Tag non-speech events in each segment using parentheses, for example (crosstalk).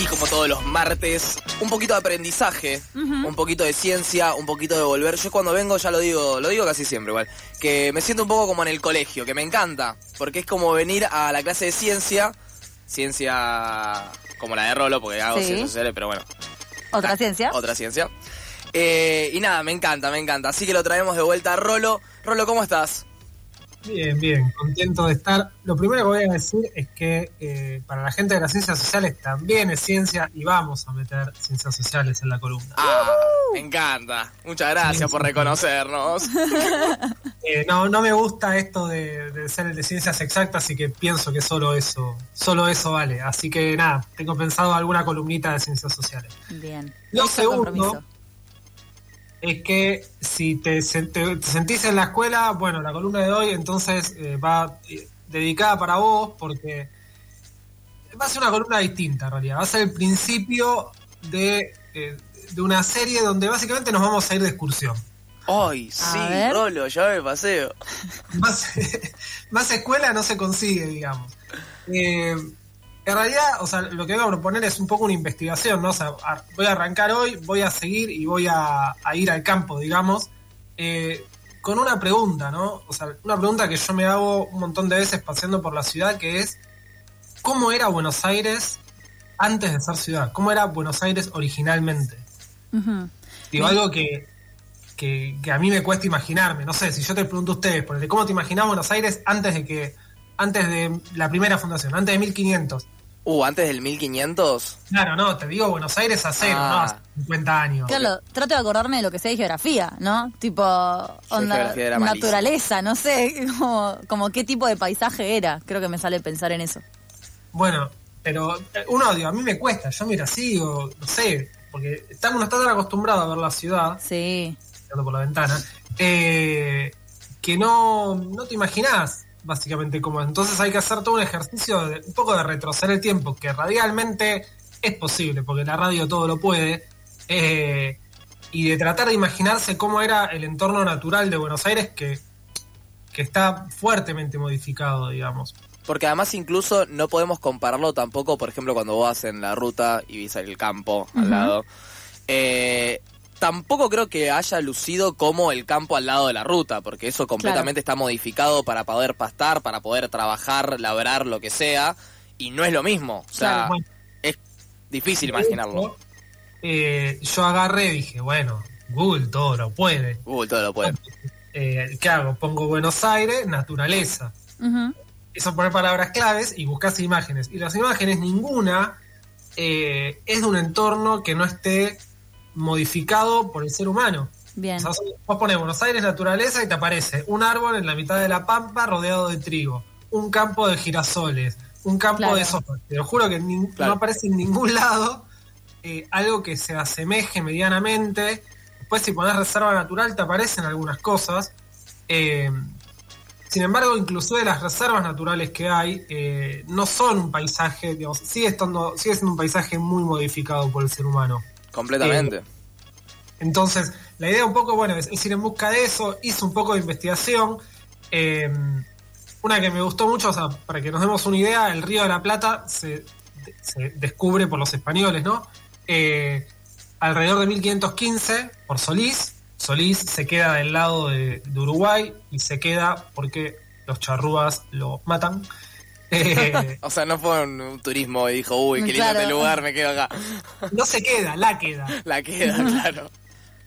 Y como todos los martes, un poquito de aprendizaje, un poquito de ciencia, un poquito de volver. Yo cuando vengo ya lo digo, lo digo casi siempre igual, que me siento un poco como en el colegio, que me encanta, porque es como venir a la clase de ciencia, ciencia como la de Rolo, porque hago Sí. ciencias sociales, pero bueno, Otra ciencia. otra ciencia. Eh, y nada, me encanta, me encanta. Así que lo traemos de vuelta a Rolo. Rolo, ¿cómo estás? Bien, bien, contento de estar. Lo primero que voy a decir es que eh, para la gente de las ciencias sociales también es ciencia y vamos a meter ciencias sociales en la columna. Ah, me encanta. Muchas gracias por reconocernos. (laughs) Eh, no, no me gusta esto de, de ser el de ciencias exactas y que pienso que solo eso, solo eso vale. Así que nada, tengo pensado alguna columnita de ciencias sociales. Bien. Lo segundo compromiso. Es que si te, sen- te- te sentís en la escuela, bueno, la columna de hoy entonces eh, va eh, dedicada para vos porque va a ser una columna distinta en realidad. Va a ser el principio de, eh, de una serie donde básicamente nos vamos a ir de excursión. Ay, sí. Rolo, ya me paseo. (laughs) Más, (laughs) más escuela no se consigue, digamos. Eh, en realidad, o sea, lo que voy a proponer es un poco una investigación, ¿no? O sea, a- voy a arrancar hoy, voy a seguir y voy a, a ir al campo, digamos, eh, con una pregunta, ¿no? O sea, una pregunta que yo me hago un montón de veces paseando por la ciudad, que es, ¿cómo era Buenos Aires antes de ser ciudad? ¿Cómo era Buenos Aires originalmente? Digo, algo que, que, que a mí me cuesta imaginarme. No sé, si yo te pregunto a ustedes, ¿cómo te imaginás Buenos Aires antes de que, antes de la primera fundación, antes de 1500? Uh, antes del 1500. Claro, no, te digo Buenos Aires a cero, Ah. no hace 50 años. Claro, trato de acordarme de lo que sé de geografía, ¿no? Tipo, onda, geografía era malísimo. naturaleza, no sé, (laughs) como, como qué tipo de paisaje era. Creo que me sale pensar en eso. Bueno, pero eh, uno, digo, a mí me cuesta, yo mira así, o no sé, porque estamos, no está tan acostumbrado a ver la ciudad, Sí. mirando por la ventana, eh, que no, no te imaginás básicamente cómo es. Entonces hay que hacer todo un ejercicio de un poco de retroceder el tiempo, que radialmente es posible, porque la radio todo lo puede, eh, y de tratar de imaginarse cómo era el entorno natural de Buenos Aires, que, que está fuertemente modificado, digamos. Porque además incluso no podemos compararlo tampoco, por ejemplo, cuando vos vas en la ruta y ves el campo al lado. Eh, tampoco creo que haya lucido como el campo al lado de la ruta, porque eso completamente está modificado para poder pastar, para poder trabajar, labrar, lo que sea, y no es lo mismo. O sea, Claro, bueno. es difícil imaginarlo. Eh, yo agarré y dije, bueno, Google todo lo puede. Google todo lo puede. Eh, ¿Qué hago? Pongo Buenos Aires, naturaleza. Eso poner palabras claves y buscas imágenes. Y las imágenes, ninguna eh, es de un entorno que no esté modificado por el ser humano. Bien. O sea, vos pones Buenos Aires, naturaleza y te aparece un árbol en la mitad de la pampa rodeado de trigo, un campo de girasoles, un campo Claro. de soja. Te lo juro que ni- Claro. no aparece en ningún lado eh, algo que se asemeje medianamente. Después, si pones reserva natural, te aparecen algunas cosas. Eh, sin embargo, inclusive las reservas naturales que hay eh, no son un paisaje, digamos, sigue, estando, sigue siendo un paisaje muy modificado por el ser humano. Completamente. Entonces, la idea un poco, bueno, es, ir en busca de eso, hice un poco de investigación. eh, una que me gustó mucho, o sea, para que nos demos una idea, el Río de la Plata se, se descubre por los españoles, ¿no? Eh, alrededor de 1515 por Solís. Solís se queda del lado de Uruguay y se queda porque los charrúas lo matan. (laughs) O sea, no fue un, un turismo y dijo, uy, qué lindo Claro. este lugar, me quedo acá. no se queda, la queda. La queda, claro.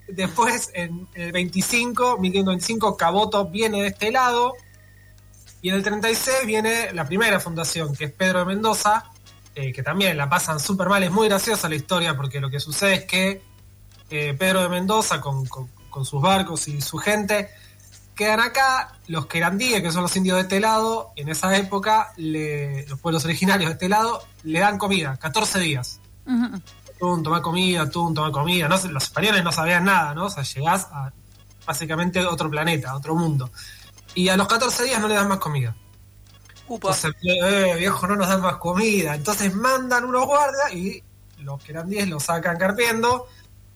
Después, en el 25, 1525, Caboto viene de este lado. Y en el 36 viene la primera fundación, que es Pedro de Mendoza, eh, que también la pasan súper mal. Es muy graciosa la historia, porque lo que sucede es que eh, Pedro de Mendoza, con, con- con sus barcos y su gente, quedan acá. Los querandíes, que son los indios de este lado, en esa época, le- los pueblos originarios de este lado, le dan comida, 14 días Ujú. tú, tomar comida, tú, tomar comida. No, los españoles no sabían nada, ¿no? O sea, llegás a básicamente otro planeta, otro mundo. Y a los 14 días no le dan más comida. Upa. Entonces, eh, viejo, no nos dan más comida. Entonces mandan unos guardias y los que eran 10 los sacan carpiendo.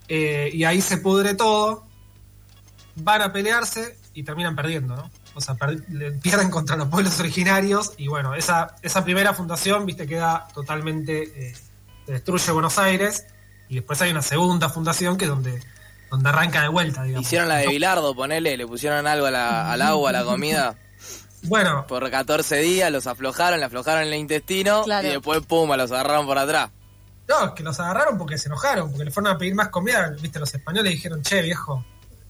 eh, y ahí se pudre todo. Van a pelearse y terminan perdiendo, ¿no? O sea, pierden contra los pueblos originarios. Y bueno, esa, esa primera fundación, viste, queda totalmente. eh, se destruye Buenos Aires. Y después hay una segunda fundación que es donde, donde arranca de vuelta, digamos. Hicieron la de Bilardo, ponele, le pusieron algo a la- al agua, a la comida. Bueno, Por 14 días los aflojaron, le aflojaron el intestino Claro. y después, pum, los agarraron por atrás. No, es que los agarraron porque se enojaron, porque le fueron a pedir más comida. Viste, los españoles dijeron, che, viejo,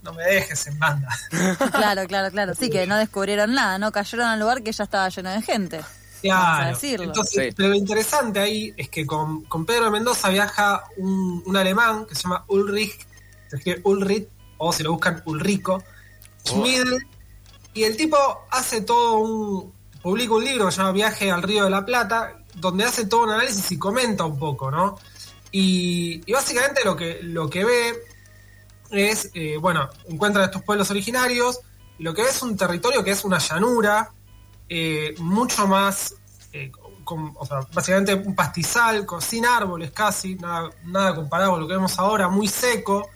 no me dejes en banda. (laughs) Claro, claro, claro. Sí, que no descubrieron nada, ¿no? Cayeron al lugar que ya estaba lleno de gente. Claro. Entonces, Sí. pero lo interesante ahí es que con, con Pedro de Mendoza viaja un, un alemán que se llama Ulrich, se escribe Ulrich, o si lo buscan Ulrico, Schmidl, y el tipo hace todo un. publica un libro que se llama Viaje al Río de la Plata, donde hace todo un análisis y comenta un poco, ¿no? Y, y básicamente lo que, lo que ve es, eh, bueno, encuentra estos pueblos originarios, y lo que es un territorio que es una llanura, eh, mucho más, eh, con- básicamente un pastizal, sin árboles casi, nada, nada comparado con lo que vemos ahora, muy seco,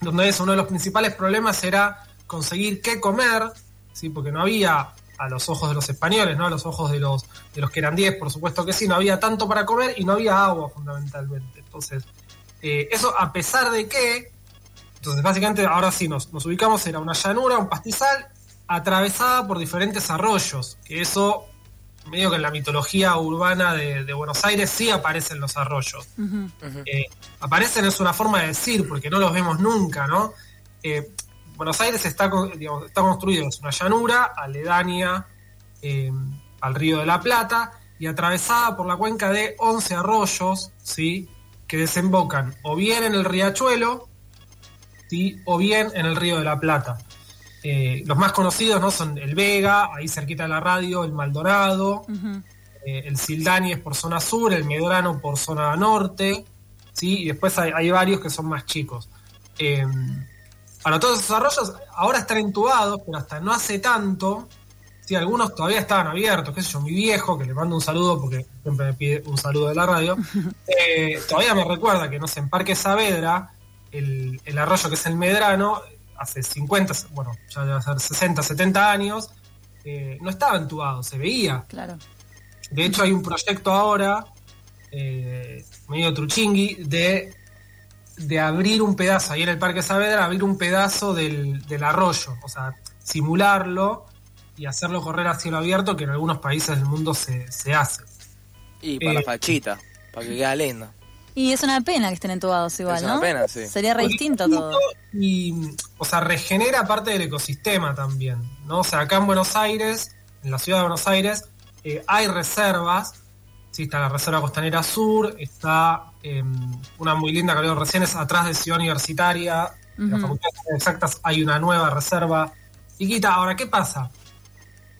donde es uno de los principales problemas era conseguir qué comer, ¿sí? porque no había a los ojos de los españoles, ¿no? a los ojos de los, de los que eran 10, por supuesto que sí, no había tanto para comer y no había agua fundamentalmente. Entonces, eh, eso a pesar de que, entonces básicamente ahora sí nos, nos ubicamos, era una llanura, un pastizal, atravesada por diferentes arroyos, que eso medio que en la mitología urbana de, de Buenos Aires sí aparecen los arroyos. Eh, aparecen es una forma de decir, porque no los vemos nunca, ¿no? Eh, Buenos Aires está, digamos, está construido, es una llanura aledaña eh, al río de la Plata y atravesada por la cuenca de 11 arroyos, ¿sí? Que desembocan o bien en el riachuelo, ¿sí? O bien en el río de la Plata. Eh, los más conocidos ¿no? son el Vega, ahí cerquita de la radio, el Maldonado, Ujú. eh, el Sildani es por zona sur, el Medrano por zona norte, ¿sí? y después hay, hay varios que son más chicos. Eh, para todos esos arroyos ahora están entubados, pero hasta no hace tanto, ¿sí? algunos todavía estaban abiertos, qué sé yo, mi viejo, que le mando un saludo porque siempre me pide un saludo de la radio, (laughs) eh, todavía me recuerda que, no sé, en Parque Saavedra, el, el arroyo que es el Medrano, hace 50, bueno, ya debe ser 60, 70 años, eh, no estaba entubado, se veía. Claro. De hecho, hay un proyecto ahora, eh, medio truchingui, de, de abrir un pedazo, ahí en el Parque Saavedra, abrir un pedazo del, del arroyo, o sea, simularlo y hacerlo correr a cielo abierto, que en algunos países del mundo se, se hace. Y para la Eh, fachita, para que quede lindo. Y es una pena que estén entubados igual, Es ¿no? una pena, sí. Sería re distinto todo. Y, o sea, regenera parte del ecosistema también, ¿no? O sea, acá en Buenos Aires, en la ciudad de Buenos Aires, eh, hay reservas, sí, está la Reserva Costanera Sur, está eh, una muy linda que veo recién, es atrás de Ciudad Universitaria, en la. Facultad de Exactas hay una nueva reserva chiquita. Ahora, ¿qué pasa?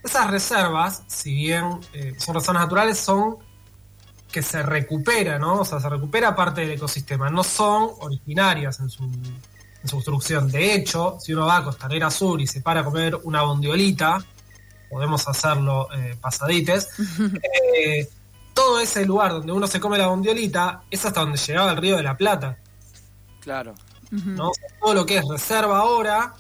Esas reservas, si bien eh, son reservas naturales, son que se recupera, ¿no? O sea, se recupera parte del ecosistema. No son originarias en su, en su construcción. De hecho, si uno va a Costanera Sur y se para a comer una bondiolita, podemos hacerlo eh, pasadites, (laughs) eh, todo ese lugar donde uno se come la bondiolita es hasta donde llegaba el río de la Plata. Claro. ¿no? O sea, todo lo que es reserva ahora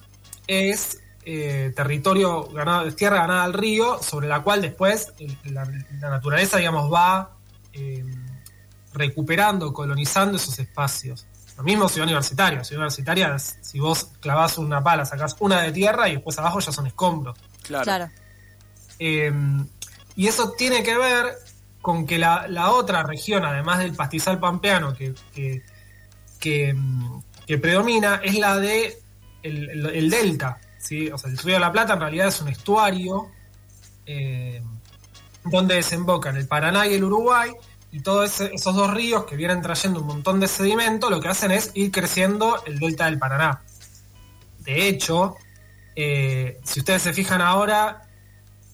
es eh, territorio ganado, tierra ganada al río, sobre la cual después la, la naturaleza, digamos, va eh, recuperando, colonizando esos espacios. Lo mismo Ciudad Universitaria. Ciudad Universitaria, si vos clavás una pala, sacás una de tierra y después abajo ya son escombros. Claro. Claro. Eh, y eso tiene que ver con que la, la otra región, además del pastizal pampeano que, que, que, que predomina, es la de el, el- el delta. O sea, el río de la Plata en realidad es un estuario eh, donde desembocan el Paraná y el Uruguay, y todos esos dos ríos que vienen trayendo un montón de sedimento, lo que hacen es ir creciendo el delta del Paraná. De hecho, eh, si ustedes se fijan ahora,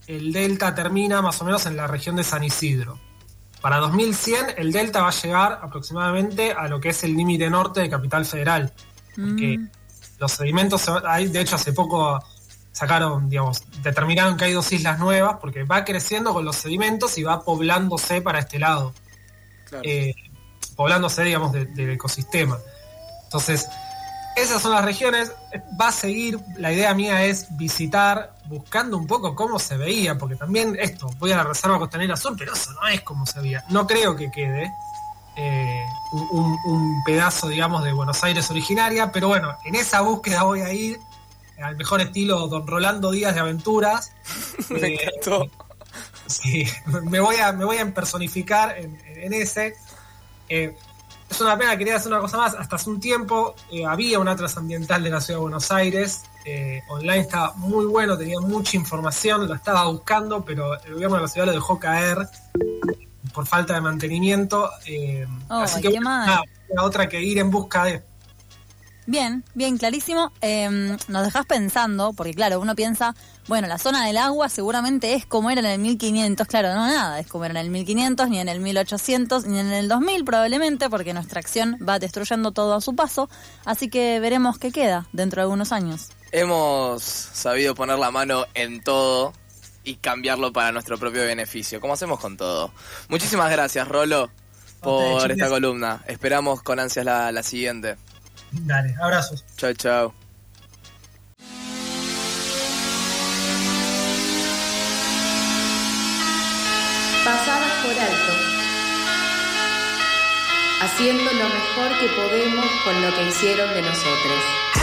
el delta termina más o menos en la región de San Isidro. Para 2100 el delta va a llegar aproximadamente a lo que es el límite norte de Capital Federal. Mm. Los sedimentos, hay, de hecho hace poco sacaron, digamos, determinaron que hay dos islas nuevas porque va creciendo con los sedimentos y va poblándose para este lado, Claro. eh, poblándose, digamos, de- del ecosistema. Entonces, esas son las regiones, va a seguir, la idea mía es visitar, buscando un poco cómo se veía, porque también esto, voy a la Reserva Costanera Sur, pero eso no es como se veía, no creo que quede eh, un, pedazo, digamos, de Buenos Aires originaria, pero bueno, en esa búsqueda voy a ir al mejor estilo Don Rolando Díaz de Aventuras. (laughs) Me Eh, encantó. Sí, (laughs) me voy a, me voy a personificar en, en ese. Eh, es una pena, quería hacer una cosa más. Hasta hace un tiempo había un atlas ambiental de la ciudad de Buenos Aires. online estaba muy bueno, tenía mucha información, lo estaba buscando, pero el gobierno de la ciudad lo dejó caer por falta de mantenimiento. eh, Oh, así que nada, la otra que ir en busca de. Bien, bien, clarísimo. Eh, nos dejas pensando, porque claro, uno piensa, bueno, la zona del agua seguramente es como era en el 1500. Claro, no nada, es como era en el 1500, ni en el 1800, ni en el 2000 probablemente, porque nuestra acción va destruyendo todo a su paso. Así que veremos qué queda dentro de algunos años. Hemos sabido poner la mano en todo y cambiarlo para nuestro propio beneficio, como hacemos con todo. Muchísimas gracias, Rolo, por esta columna. Esperamos con ansias la, la siguiente. Dale, abrazos. Chao, chao. pasadas por alto, haciendo lo mejor que podemos con lo que hicieron de nosotros.